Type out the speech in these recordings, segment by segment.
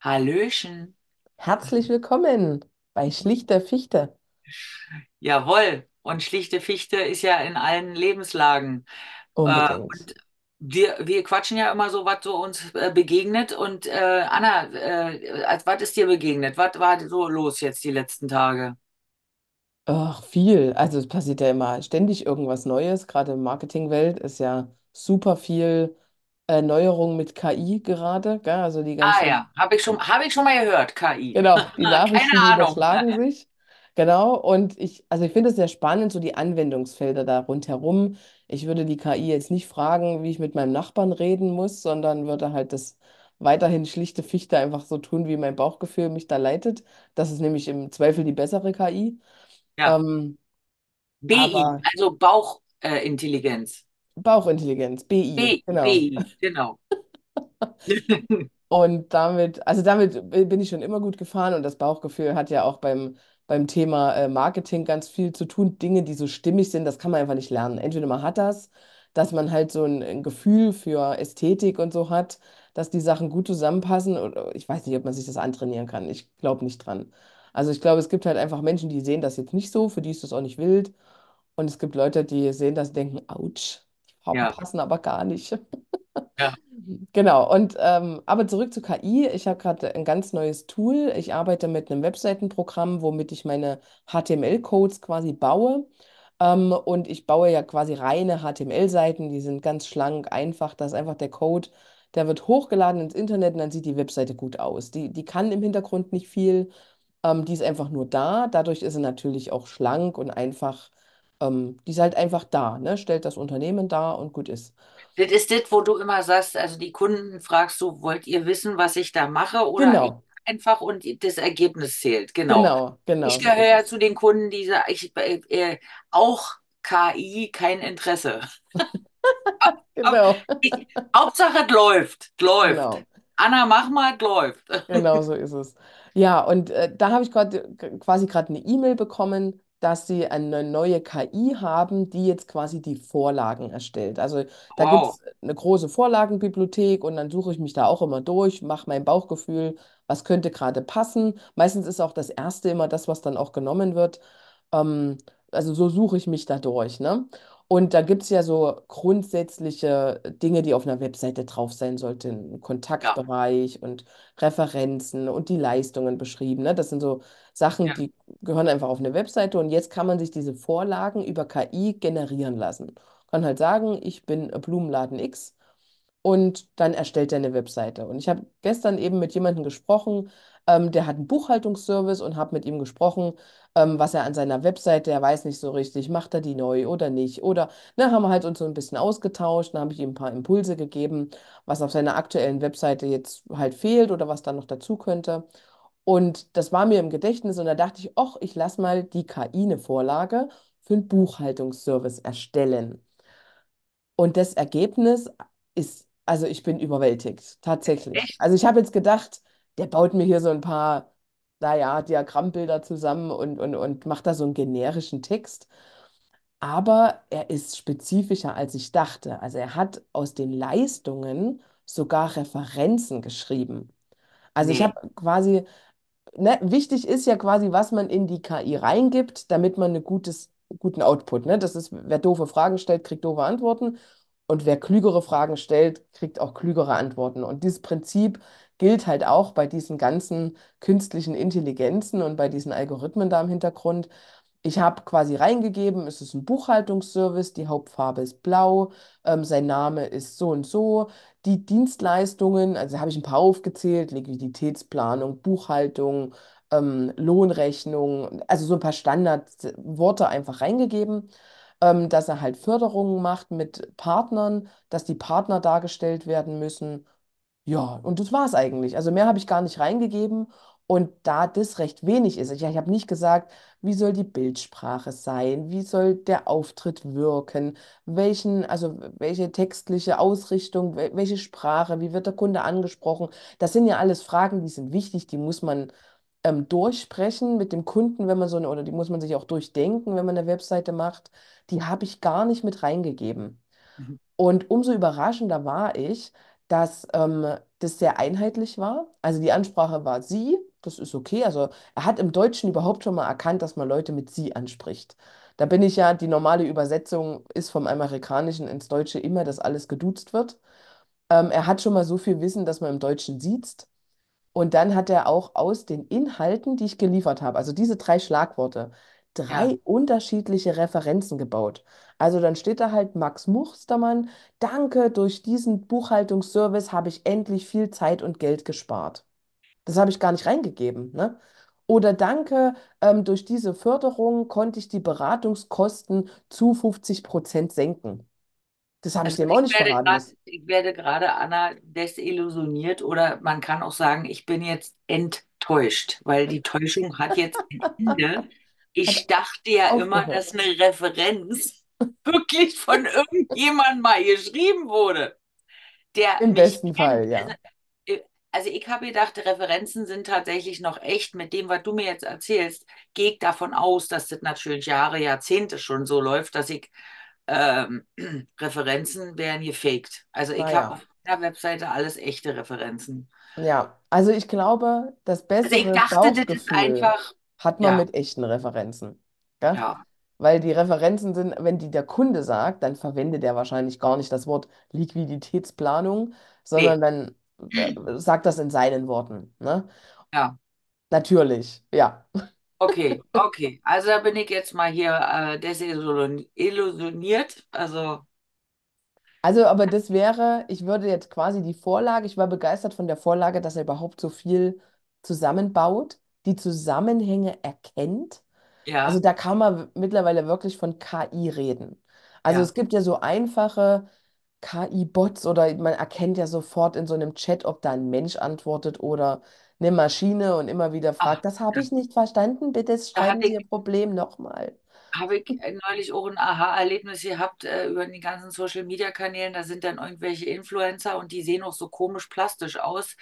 Hallöchen. Herzlich willkommen bei Schlichter Fichte. Jawohl. Und schlichte Fichte ist ja in allen Lebenslagen. Äh, Unbedingt. und wir, wir quatschen ja immer so, was so uns äh, begegnet. Und äh, Anna, äh, als was ist dir begegnet? Was war so los jetzt die letzten Tage? Ach, viel. Also es passiert ja immer ständig irgendwas Neues. Gerade in der Marketingwelt ist ja super viel äh, Neuerung mit KI gerade. Gell? Also die Ah ganzen ja, habe ich schon, habe ich schon mal gehört, KI. Genau, die Keine Nachrichten, die Ahnung. überschlagen sich. Genau, und ich, also ich finde es sehr spannend, so die Anwendungsfelder da rundherum. Ich würde die KI jetzt nicht fragen, wie ich mit meinem Nachbarn reden muss, sondern würde halt das weiterhin schlichte Fichte einfach so tun, wie mein Bauchgefühl mich da leitet. Das ist nämlich im Zweifel die bessere KI. Ja, Ähm, BI, aber also Bauchintelligenz. Äh, Intelligenz. Bauchintelligenz, BI, B, genau. BI, genau. Und damit, also damit bin ich schon immer gut gefahren und das Bauchgefühl hat ja auch beim, beim Thema äh, Marketing ganz viel zu tun. Dinge, die so stimmig sind, das kann man einfach nicht lernen. Entweder man hat das, dass man halt so ein, ein Gefühl für Ästhetik und so hat, dass die Sachen gut zusammenpassen. Oder ich weiß nicht, ob man sich das antrainieren kann. Ich glaube nicht dran. Also ich glaube, es gibt halt einfach Menschen, die sehen das jetzt nicht so, für die ist das auch nicht wild. Und es gibt Leute, die sehen das und denken, ouch, Farben Ja, passen aber gar nicht. ja. Genau, und ähm, aber zurück zu KI. Ich habe gerade ein ganz neues Tool. Ich arbeite mit einem Webseitenprogramm, womit ich meine HTML-Codes quasi baue. Ähm, und ich baue ja quasi reine HTML-Seiten, die sind ganz schlank, einfach. Das ist einfach der Code, der wird hochgeladen ins Internet und dann sieht die Webseite gut aus. Die, die kann im Hintergrund nicht viel, ähm, die ist einfach nur da. Dadurch ist sie natürlich auch schlank und einfach, ähm, die ist halt einfach da, ne? Stellt das Unternehmen dar und gut ist. Das ist das, wo du immer sagst, also die Kunden fragst du, wollt ihr wissen, was ich da mache oder Genau, einfach und das Ergebnis zählt. Genau. genau, genau, Ich so gehöre ist ja es. zu den Kunden, die sagen, ich, äh, äh, auch KI, kein Interesse. Genau, Ich, Hauptsache, es läuft, es läuft. genau, Anna, mach mal, es läuft. genau so ist es. Ja, und äh, da habe ich gerade quasi gerade eine E-Mail bekommen, dass sie eine neue KI haben, die jetzt quasi die Vorlagen erstellt. Also da gibt Wow. es eine große Vorlagenbibliothek und dann suche ich mich da auch immer durch, mache mein Bauchgefühl, was könnte gerade passen. Meistens ist auch das Erste immer das, was dann auch genommen wird. Ähm, also so suche ich mich da durch, ne? Und da gibt es ja so grundsätzliche Dinge, die auf einer Webseite drauf sein sollten. Kontaktbereich und Referenzen und die Leistungen beschrieben. Ne? Das sind so Sachen, ja. die gehören einfach auf eine Webseite und jetzt kann man sich diese Vorlagen über KI generieren lassen. Kann halt sagen, ich bin Blumenladen X und dann erstellt er eine Webseite. Und ich habe gestern eben mit jemandem gesprochen, ähm, der hat einen Buchhaltungsservice und habe mit ihm gesprochen, ähm, was er an seiner Webseite, er weiß nicht so richtig, macht er die neu oder nicht. Oder ne, haben wir halt uns so ein bisschen ausgetauscht, dann habe ich ihm ein paar Impulse gegeben, was auf seiner aktuellen Webseite jetzt halt fehlt oder was da noch dazu könnte. Und das war mir im Gedächtnis und da dachte ich, ach, ich lasse mal die KI eine Vorlage für einen Buchhaltungsservice erstellen. Und das Ergebnis ist, also ich bin überwältigt, tatsächlich. Echt? Also ich habe jetzt gedacht, der baut mir hier so ein paar, naja, Diagrammbilder zusammen und, und, und macht da so einen generischen Text. Aber er ist spezifischer, als ich dachte. Also er hat aus den Leistungen sogar Referenzen geschrieben. Also ich habe quasi ne, wichtig ist ja quasi, was man in die KI reingibt, damit man einen guten Output, ne? Das ist, wer doofe Fragen stellt, kriegt doofe Antworten und wer klügere Fragen stellt, kriegt auch klügere Antworten. Und dieses Prinzip gilt halt auch bei diesen ganzen künstlichen Intelligenzen und bei diesen Algorithmen da im Hintergrund. Ich habe quasi reingegeben, es ist ein Buchhaltungsservice, die Hauptfarbe ist blau, ähm, sein Name ist so und so. Die Dienstleistungen, also habe ich ein paar aufgezählt, Liquiditätsplanung, Buchhaltung, ähm, Lohnrechnung, also so ein paar Standardworte einfach reingegeben, ähm, dass er halt Förderungen macht mit Partnern, dass die Partner dargestellt werden müssen. Ja, und das war es eigentlich. Also mehr habe ich gar nicht reingegeben. Und da das recht wenig ist, ich, ich habe nicht gesagt, wie soll die Bildsprache sein, wie soll der Auftritt wirken, welchen, also welche textliche Ausrichtung, wel- welche Sprache, wie wird der Kunde angesprochen. Das sind ja alles Fragen, die sind wichtig, die muss man ähm, durchsprechen mit dem Kunden, wenn man so eine, oder die muss man sich auch durchdenken, wenn man eine Webseite macht. Die habe ich gar nicht mit reingegeben. Und umso überraschender war ich, dass ähm, das sehr einheitlich war. Also die Ansprache war sie, das ist okay. Also er hat im Deutschen überhaupt schon mal erkannt, dass man Leute mit sie anspricht. Da bin ich ja, die normale Übersetzung ist vom Amerikanischen ins Deutsche immer, dass alles geduzt wird. Ähm, er hat schon mal so viel Wissen, dass man im Deutschen sieht. Und dann hat er auch aus den Inhalten, die ich geliefert habe, also diese drei Schlagworte, Ja. drei unterschiedliche Referenzen gebaut. Also dann steht da halt Max Mustermann, danke, durch diesen Buchhaltungsservice habe ich endlich viel Zeit und Geld gespart. Das habe ich gar nicht reingegeben, ne? Oder danke, ähm, durch diese Förderung konnte ich die Beratungskosten zu 50 Prozent senken. Das habe ich Also dem auch ich nicht verraten. Das ich werde gerade Anna desillusioniert oder man kann auch sagen, ich bin jetzt enttäuscht, weil die Täuschung hat jetzt ein Ende. Ich dachte ja immer, aufgehört. dass eine Referenz wirklich von irgendjemandem mal geschrieben wurde, der Im besten kennt. Fall, Also, ja. äh, also ich habe gedacht, Referenzen sind tatsächlich noch echt. Mit dem, was du mir jetzt erzählst, gehe ich davon aus, dass das natürlich Jahre, Jahrzehnte schon so läuft, dass ich ähm, Referenzen werden gefaked. Also ich habe Naja. auf meiner Webseite alles echte Referenzen. Ja, also ich glaube, das Also ich dachte, das ist einfach, hat man ja, mit echten Referenzen. Ja? ja, Weil die Referenzen sind, wenn die der Kunde sagt, dann verwendet er wahrscheinlich gar nicht das Wort Liquiditätsplanung, sondern nee, dann äh, sagt das in seinen Worten. Ne? ja, Natürlich, ja. okay, okay. Also da bin ich jetzt mal hier äh, desillusioniert. Also Also, aber das wäre, ich würde jetzt quasi die Vorlage, ich war begeistert von der Vorlage, dass er überhaupt so viel zusammenbaut, die Zusammenhänge erkennt. Also ja, da kann man mittlerweile wirklich von KI reden. Also es ja, gibt ja so einfache KI-Bots oder man erkennt ja sofort in so einem Chat, ob da ein Mensch antwortet oder eine Maschine und immer wieder ach, fragt, das habe ja. ich nicht verstanden, bitte schreiben Sie Ihr Problem nochmal. Habe ich äh, neulich auch ein Aha-Erlebnis gehabt äh, über die ganzen Social-Media-Kanälen. Da sind dann irgendwelche Influencer und die sehen auch so komisch plastisch aus,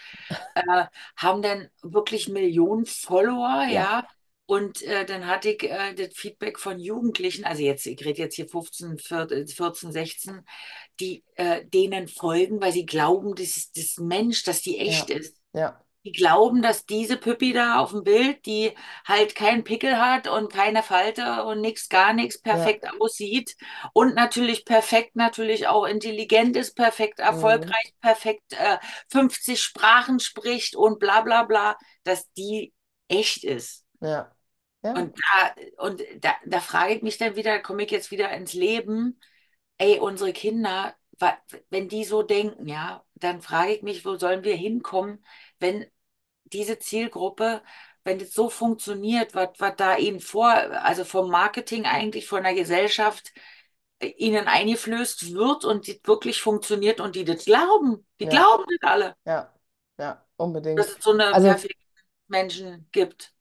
äh, haben dann wirklich Millionen Follower, Ja, ja. Und äh, dann hatte ich äh, das Feedback von Jugendlichen, also jetzt, ich rede jetzt hier 15, 14, 16, die äh, denen folgen, weil sie glauben, das ist das Mensch, dass die echt ja, ist. ja, Die glauben, dass diese Püppi da auf dem Bild, die halt keinen Pickel hat und keine Falte und nichts, gar nichts, ja, perfekt aussieht und natürlich perfekt, natürlich auch intelligent ist, perfekt mhm, erfolgreich, perfekt äh, 50 Sprachen spricht und bla bla bla, dass die echt ist. ja, ja, Und da, und da, da frage ich mich dann wieder, komme ich jetzt wieder ins Leben, ey, unsere Kinder, wenn die so denken, ja, dann frage ich mich, wo sollen wir hinkommen, wenn diese Zielgruppe, wenn das so funktioniert, was, was da ihnen vor, also vom Marketing eigentlich von der Gesellschaft äh, ihnen eingeflößt wird und die wirklich funktioniert und die das glauben, die ja, glauben das alle, ja, ja, dass unbedingt. es so eine Also perfekten Menschen gibt.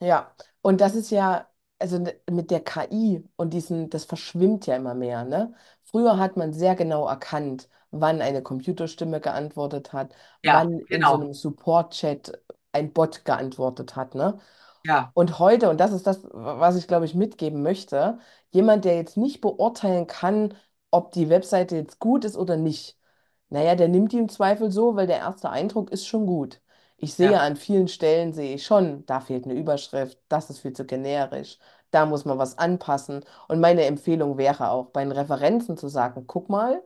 Ja, und das ist ja, also mit der KI und diesen, das verschwimmt ja immer mehr, ne? Früher hat man sehr genau erkannt, wann eine Computerstimme geantwortet hat, Ja, wann in so genau. einem Support-Chat ein Bot geantwortet hat, ne? Ja, Und heute, und das ist das, was ich glaube ich mitgeben möchte, jemand, der jetzt nicht beurteilen kann, ob die Webseite jetzt gut ist oder nicht, naja, der nimmt die im Zweifel so, weil der erste Eindruck ist schon gut. Ich sehe ja. an vielen Stellen, sehe ich schon, da fehlt eine Überschrift, das ist viel zu generisch, da muss man was anpassen. Und meine Empfehlung wäre auch, bei den Referenzen zu sagen, guck mal,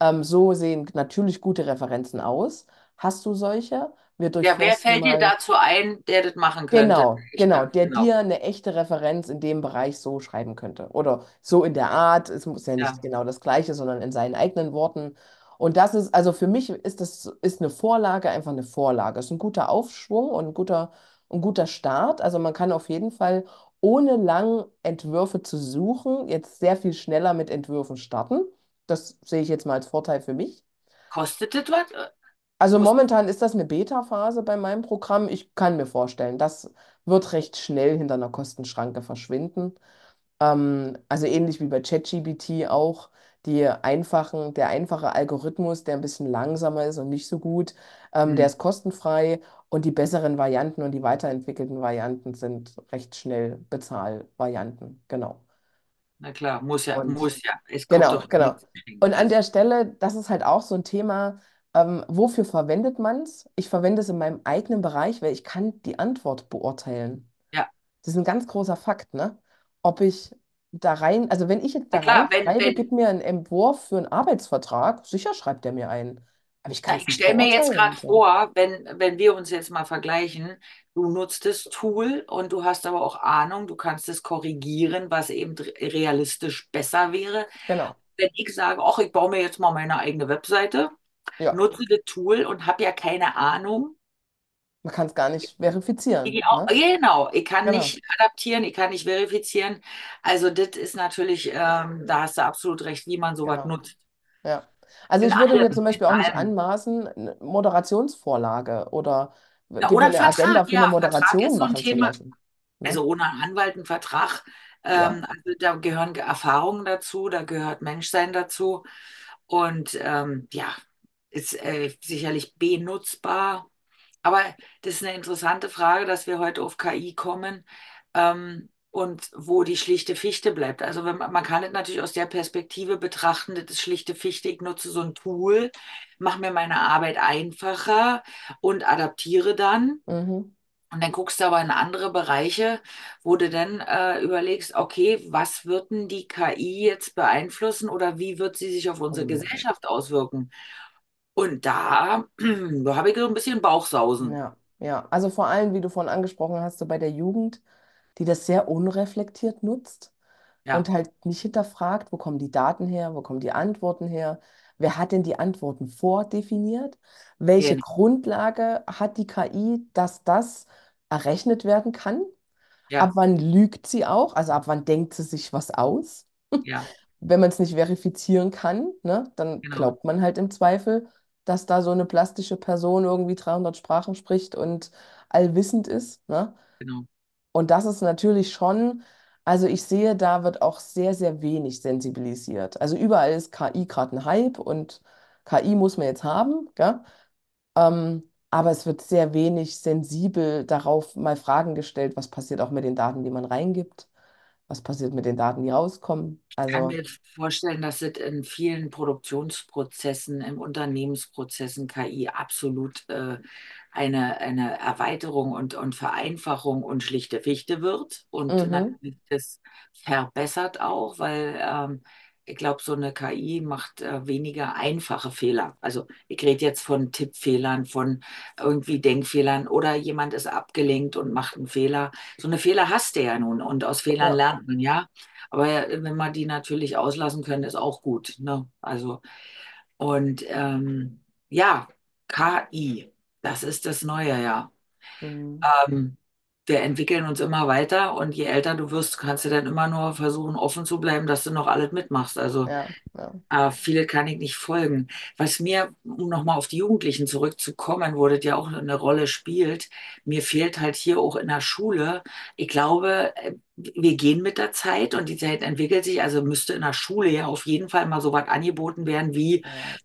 ähm, so sehen natürlich gute Referenzen aus. Hast du solche? Wir Ja, wer fällt dir mal. dazu ein, der das machen könnte? Genau, genau, der genau. dir eine echte Referenz in dem Bereich so schreiben könnte. Oder so in der Art, es muss ja nicht Ja. genau das Gleiche, sondern in seinen eigenen Worten. Und das ist, also für mich ist das ist eine Vorlage einfach eine Vorlage. Es ist ein guter Aufschwung und ein guter, ein guter Start. Also man kann auf jeden Fall, ohne lang Entwürfe zu suchen, jetzt sehr viel schneller mit Entwürfen starten. Das sehe ich jetzt mal als Vorteil für mich. Kostet das was? Also momentan ist das eine Beta-Phase bei meinem Programm. Ich kann mir vorstellen, das wird recht schnell hinter einer Kostenschranke verschwinden. Ähm, also ähnlich wie bei ChatGPT auch. Die einfachen, der einfache Algorithmus, der ein bisschen langsamer ist und nicht so gut, ähm, der hm, ist kostenfrei und die besseren Varianten und die weiterentwickelten Varianten sind recht schnell Bezahlvarianten. Genau. na klar, muss ja, Und muss ja. Es kommt Genau, doch genau. nichts. Und an der Stelle, das ist halt auch so ein Thema. Ähm, wofür verwendet man es? Ich verwende es in meinem eigenen Bereich, weil ich kann die Antwort beurteilen. Ja, Das ist ein ganz großer Fakt, ne? Ob ich da rein, also wenn ich jetzt da klar, wenn, reinschreibe, wenn, gib mir einen Entwurf für einen Arbeitsvertrag, sicher schreibt er mir einen. Aber ich na, kann es ich nicht stelle mir jetzt beurteilen. gerade So. vor, wenn, wenn wir uns jetzt mal vergleichen, du nutzt das Tool und du hast aber auch Ahnung, du kannst es korrigieren, was eben realistisch besser wäre. Genau. Wenn ich sage, ach, ich baue mir jetzt mal meine eigene Webseite, Ja, nutze das Tool und habe ja keine Ahnung, man kann es gar nicht verifizieren, auch, ne? genau, ich kann Genau, nicht adaptieren, ich kann nicht verifizieren. Also das ist natürlich, ähm, da hast du absolut recht, wie man sowas genau. nutzt. Ja. Also In ich würde mir zum Beispiel auch nicht anmaßen, eine Moderationsvorlage oder Ja, oder ein eine Vertrag, Agenda für eine ja, ist Moderation so ein machen zu lassen. Ne? Also ohne Anwalt einen Vertrag, Ja. ähm, also da gehören Erfahrungen dazu, da gehört Menschsein dazu. Und ähm, ja, ist äh, sicherlich benutzbar. Aber das ist eine interessante Frage, dass wir heute auf KI kommen ähm, und wo die schlichte Fichte bleibt. Also wenn man, kann es natürlich aus der Perspektive betrachten, das ist schlichte Fichte, ich nutze so ein Tool, mache mir meine Arbeit einfacher und adaptiere dann. Mhm. Und dann guckst du aber in andere Bereiche, wo du dann äh, überlegst, okay, was wird denn die KI jetzt beeinflussen oder wie wird sie sich auf unsere Mhm. Gesellschaft auswirken? Und da, da habe ich so ein bisschen Bauchsausen. Ja, ja. Also vor allem, wie du vorhin angesprochen hast, so bei der Jugend, die das sehr unreflektiert nutzt und Ja, halt nicht hinterfragt, wo kommen die Daten her, wo kommen die Antworten her, wer hat denn die Antworten vordefiniert, welche genau. Grundlage hat die KI, dass das errechnet werden kann, ab Ja, wann lügt sie auch, also ab wann denkt sie sich was aus. ja, Wenn man es nicht verifizieren kann, ne, dann genau, glaubt man halt im Zweifel, dass da so eine plastische Person irgendwie 300 Sprachen spricht und allwissend ist, ne? genau. Und das ist natürlich schon, also ich sehe, da wird auch sehr, sehr wenig sensibilisiert. Also überall ist KI gerade ein Hype und KI muss man jetzt haben, gell? Ähm, aber es wird sehr wenig sensibel darauf mal Fragen gestellt, was passiert auch mit den Daten, die man reingibt, was passiert mit den Daten, die rauskommen. Ich kann mir Also, jetzt vorstellen, dass es in vielen Produktionsprozessen, im Unternehmensprozessen KI absolut äh, eine, eine Erweiterung und, und Vereinfachung und schlichte Fichte wird. Und mhm, natürlich das verbessert auch, weil ähm, ich glaube, so eine KI macht äh, weniger einfache Fehler. Also ich rede jetzt von Tippfehlern, von irgendwie Denkfehlern oder jemand ist abgelenkt und macht einen Fehler. So eine Fehler hast du ja nun und aus Fehlern ja, lernt man ja. Aber wenn wir die natürlich auslassen können, ist auch gut. Ne? Also, und ähm, ja, KI, das ist das Neue, ja. mhm, Ähm, wir entwickeln uns immer weiter und je älter du wirst, kannst du dann immer nur versuchen, offen zu bleiben, dass du noch alles mitmachst. Also ja, ja, äh, viele kann ich nicht folgen. Was mir, um nochmal auf die Jugendlichen zurückzukommen, wo das ja auch eine Rolle spielt, mir fehlt halt hier auch in der Schule, ich glaube, äh, wir gehen mit der Zeit und die Zeit entwickelt sich, also müsste in der Schule ja auf jeden Fall mal so was angeboten werden wie ja,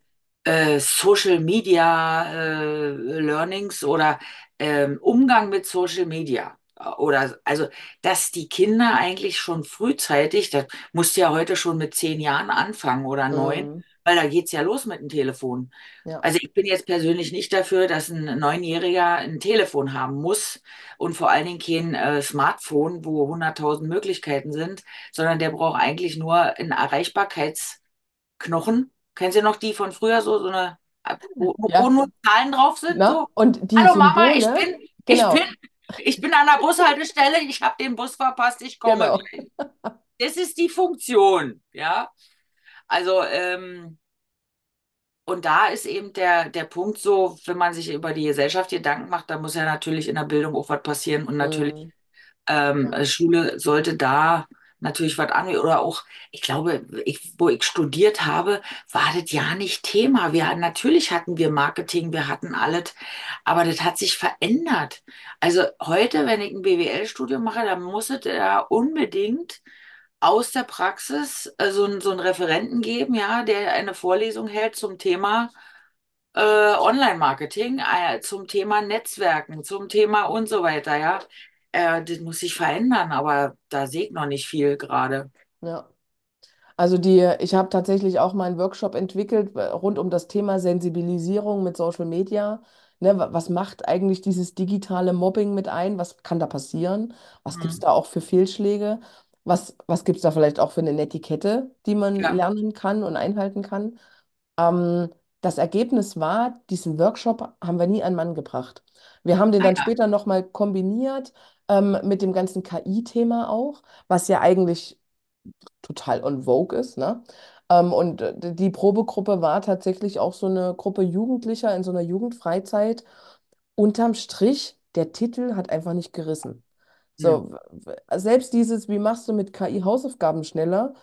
äh, Social Media äh, Learnings oder ähm, Umgang mit Social Media. Oder also, dass die Kinder eigentlich schon frühzeitig, das musst du ja heute schon mit zehn Jahren anfangen oder neun, mhm, weil da geht's ja los mit dem Telefon. ja, Also ich bin jetzt persönlich nicht dafür, dass ein Neunjähriger ein Telefon haben muss und vor allen Dingen kein äh, Smartphone, wo hunderttausend Möglichkeiten sind, sondern der braucht eigentlich nur einen Erreichbarkeits Knochen. Kennen Sie noch die von früher, so, so eine, wo, wo ja, nur Zahlen drauf sind? na, So, und die hallo Mama, ich Symbole, bin, ich bin, genau, ich bin an der Bushaltestelle, ich habe den Bus verpasst, ich komme genau. Das ist die Funktion, ja. Also, ähm, und da ist eben der, der Punkt so, wenn man sich über die Gesellschaft Gedanken macht, da muss ja natürlich in der Bildung auch was passieren und natürlich mhm, ähm, Schule sollte da natürlich was an oder auch, ich glaube, ich, wo ich studiert habe, war das ja nicht Thema. Wir, natürlich hatten wir Marketing, wir hatten alles, aber das hat sich verändert. Also heute, wenn ich ein BWL-Studium mache, dann muss es ja unbedingt aus der Praxis äh, so, so einen Referenten geben, ja, der eine Vorlesung hält zum Thema äh, Online-Marketing, äh, zum Thema Netzwerken, zum Thema und so weiter, ja. Äh, das muss sich verändern, aber da sehe ich noch nicht viel gerade. ja. Also die, ich habe tatsächlich auch mal einen Workshop entwickelt äh, rund um das Thema Sensibilisierung mit Social Media. Ne, wa- was macht eigentlich dieses digitale Mobbing mit ein? Was kann da passieren? Was gibt es Mhm. da auch für Fehlschläge? Was, was gibt es da vielleicht auch für eine Netiquette, die man Ja. lernen kann und einhalten kann? Ähm, das Ergebnis war, diesen Workshop haben wir nie an Mann gebracht. Wir haben den Ah dann ja. später nochmal kombiniert ähm, mit dem ganzen KI-Thema auch, was ja eigentlich total on vogue ist, ne? Ähm, und äh, die Probegruppe war tatsächlich auch so eine Gruppe Jugendlicher in so einer Jugendfreizeit. Unterm Strich, der Titel hat einfach nicht gerissen. So, w- selbst dieses, wie machst du mit KI Hausaufgaben schneller?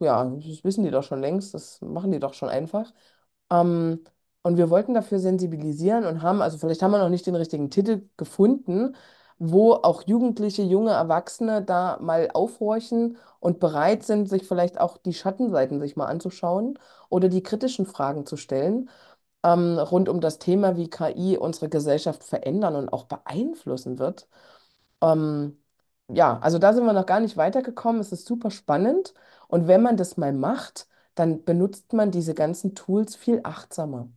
Ja, das wissen die doch schon längst, das machen die doch schon einfach. Ähm, und wir wollten dafür sensibilisieren und haben, also vielleicht haben wir noch nicht den richtigen Titel gefunden, wo auch Jugendliche, junge Erwachsene da mal aufhorchen und bereit sind, sich vielleicht auch die Schattenseiten sich mal anzuschauen oder die kritischen Fragen zu stellen, ähm, rund um das Thema, wie KI unsere Gesellschaft verändern und auch beeinflussen wird. Ähm, ja, also da sind wir noch gar nicht weitergekommen. Es ist super spannend. Und wenn man das mal macht, dann benutzt man diese ganzen Tools viel achtsamer.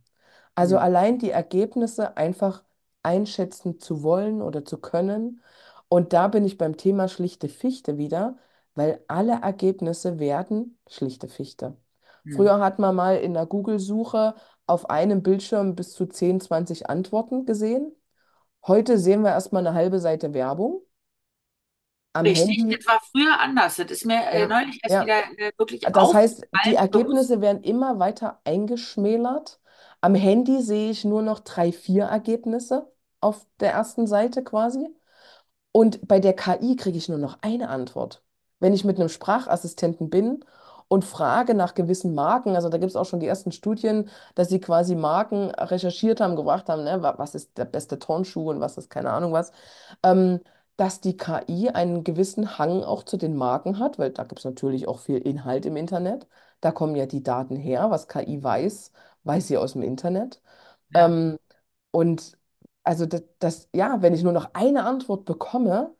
Also Hm. allein die Ergebnisse einfach einschätzen zu wollen oder zu können. Und da bin ich beim Thema schlichte Fichte wieder, weil alle Ergebnisse werden schlichte Fichte. Hm. Früher hat man mal in der Google-Suche auf einem Bildschirm bis zu 10, 20 Antworten gesehen. Heute sehen wir erstmal eine halbe Seite Werbung am Richtig, Handy. das war früher anders. Das ist mir äh, Ja, neulich erst ja. wieder äh, wirklich Das heißt, die bewusst. Ergebnisse werden immer weiter eingeschmälert. Am Handy sehe ich nur noch drei, vier Ergebnisse auf der ersten Seite quasi. Und bei der KI kriege ich nur noch eine Antwort. Wenn ich mit einem Sprachassistenten bin und frage nach gewissen Marken, also da gibt es auch schon die ersten Studien, dass sie quasi Marken recherchiert haben, gebracht haben, ne, wa- was ist der beste Turnschuh und was ist keine Ahnung was, ähm, dass die KI einen gewissen Hang auch zu den Marken hat, weil da gibt es natürlich auch viel Inhalt im Internet. Da kommen ja die Daten her, was KI weiß, weiß sie aus dem Internet. Ja. Ähm, und also das, das, ja, wenn ich nur noch eine Antwort bekomme,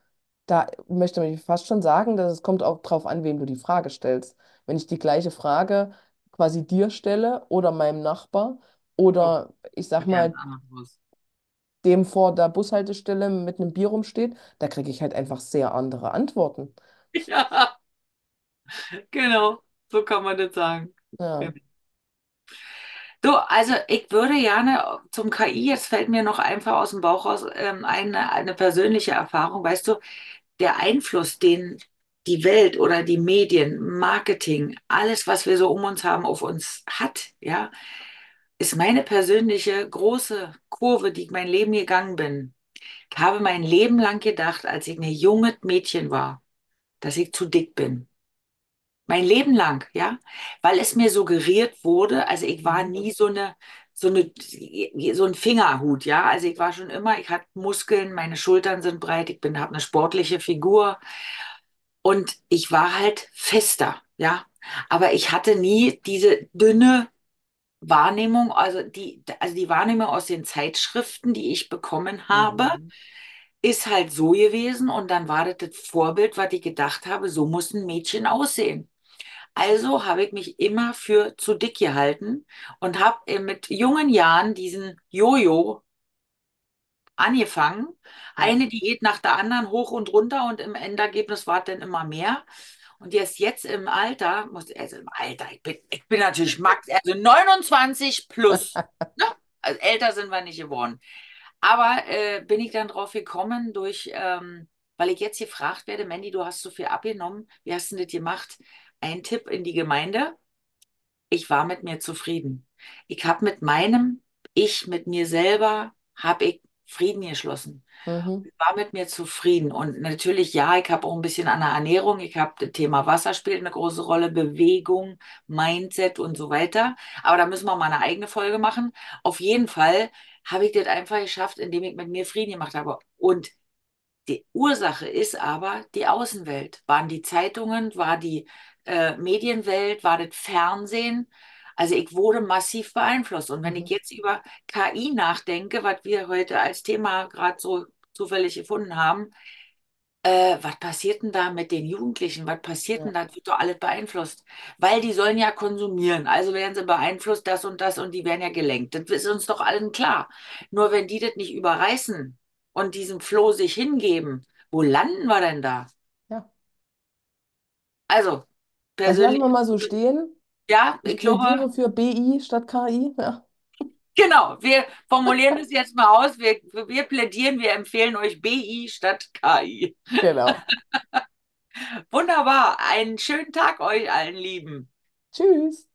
da möchte ich fast schon sagen, dass es kommt auch drauf an, wem du die Frage stellst. Wenn ich die gleiche Frage quasi dir stelle oder meinem Nachbar oder ich sag mal dem vor der Bushaltestelle mit einem Bier rumsteht, da kriege ich halt einfach sehr andere Antworten. Ja, genau. So kann man das sagen. Ja. Du, also ich würde gerne zum KI, jetzt fällt mir noch einfach aus dem Bauch raus, ähm, eine, eine persönliche Erfahrung. Weißt du, der Einfluss, den die Welt oder die Medien, Marketing, alles, was wir so um uns haben, auf uns hat, ja, ist meine persönliche große Kurve, die ich mein Leben gegangen bin. Ich habe mein Leben lang gedacht, als ich ein junges Mädchen war, dass ich zu dick bin. Mein Leben lang, ja, weil es mir suggeriert wurde, also ich war Mhm. nie so eine, so eine, so ein Fingerhut, ja, also ich war schon immer, ich hatte Muskeln, meine Schultern sind breit, ich bin, habe eine sportliche Figur und ich war halt fester, ja, aber ich hatte nie diese dünne Wahrnehmung, also die, also die Wahrnehmung aus den Zeitschriften, die ich bekommen habe, Mhm. ist halt so gewesen und dann war das das Vorbild, was ich gedacht habe, so muss ein Mädchen aussehen. Also habe ich mich immer für zu dick gehalten und habe mit jungen Jahren diesen Jojo angefangen. Eine Diät nach der anderen hoch und runter und im Endergebnis war es dann immer mehr. Und jetzt, jetzt im Alter, muss, also im Alter, ich bin, ich bin natürlich max, also 29 plus. Ne? Also älter sind wir nicht geworden. Aber äh, bin ich dann drauf gekommen durch, ähm, weil ich jetzt gefragt werde, Mandy, du hast so viel abgenommen, wie hast du das gemacht? Ein Tipp in die Gemeinde ich war mit mir zufrieden. Ich habe mit meinem Ich, mit mir selber, habe ich Frieden geschlossen. Mhm. Ich war mit mir zufrieden. Und natürlich, ja, ich habe auch ein bisschen an der Ernährung. Ich habe das Thema Wasser spielt eine große Rolle, Bewegung, Mindset und so weiter. Aber da müssen wir mal eine eigene Folge machen. Auf jeden Fall habe ich das einfach geschafft, indem ich mit mir Frieden gemacht habe. Und die Ursache ist aber die Außenwelt. Waren die Zeitungen, war die äh, Medienwelt, war das Fernsehen? Also ich wurde massiv beeinflusst. Und wenn ich Mhm. jetzt über KI nachdenke, was wir heute als Thema gerade so zufällig gefunden haben, Äh, was passiert denn da mit den Jugendlichen? Was passiert Ja, denn da? Das wird doch alles beeinflusst. Weil die sollen ja konsumieren. Also werden sie beeinflusst, das und das, und die werden ja gelenkt. Das ist uns doch allen klar. Nur wenn die das nicht überreißen und diesem Floh sich hingeben, wo landen wir denn da? ja. Also, Das lassen wir mal so stehen. ja, ich Ich glaube, für BI statt KI. Ja, genau, wir formulieren das jetzt mal aus. Wir, wir plädieren, wir empfehlen euch BI statt KI. genau. Wunderbar. Einen schönen Tag euch allen Lieben. Tschüss.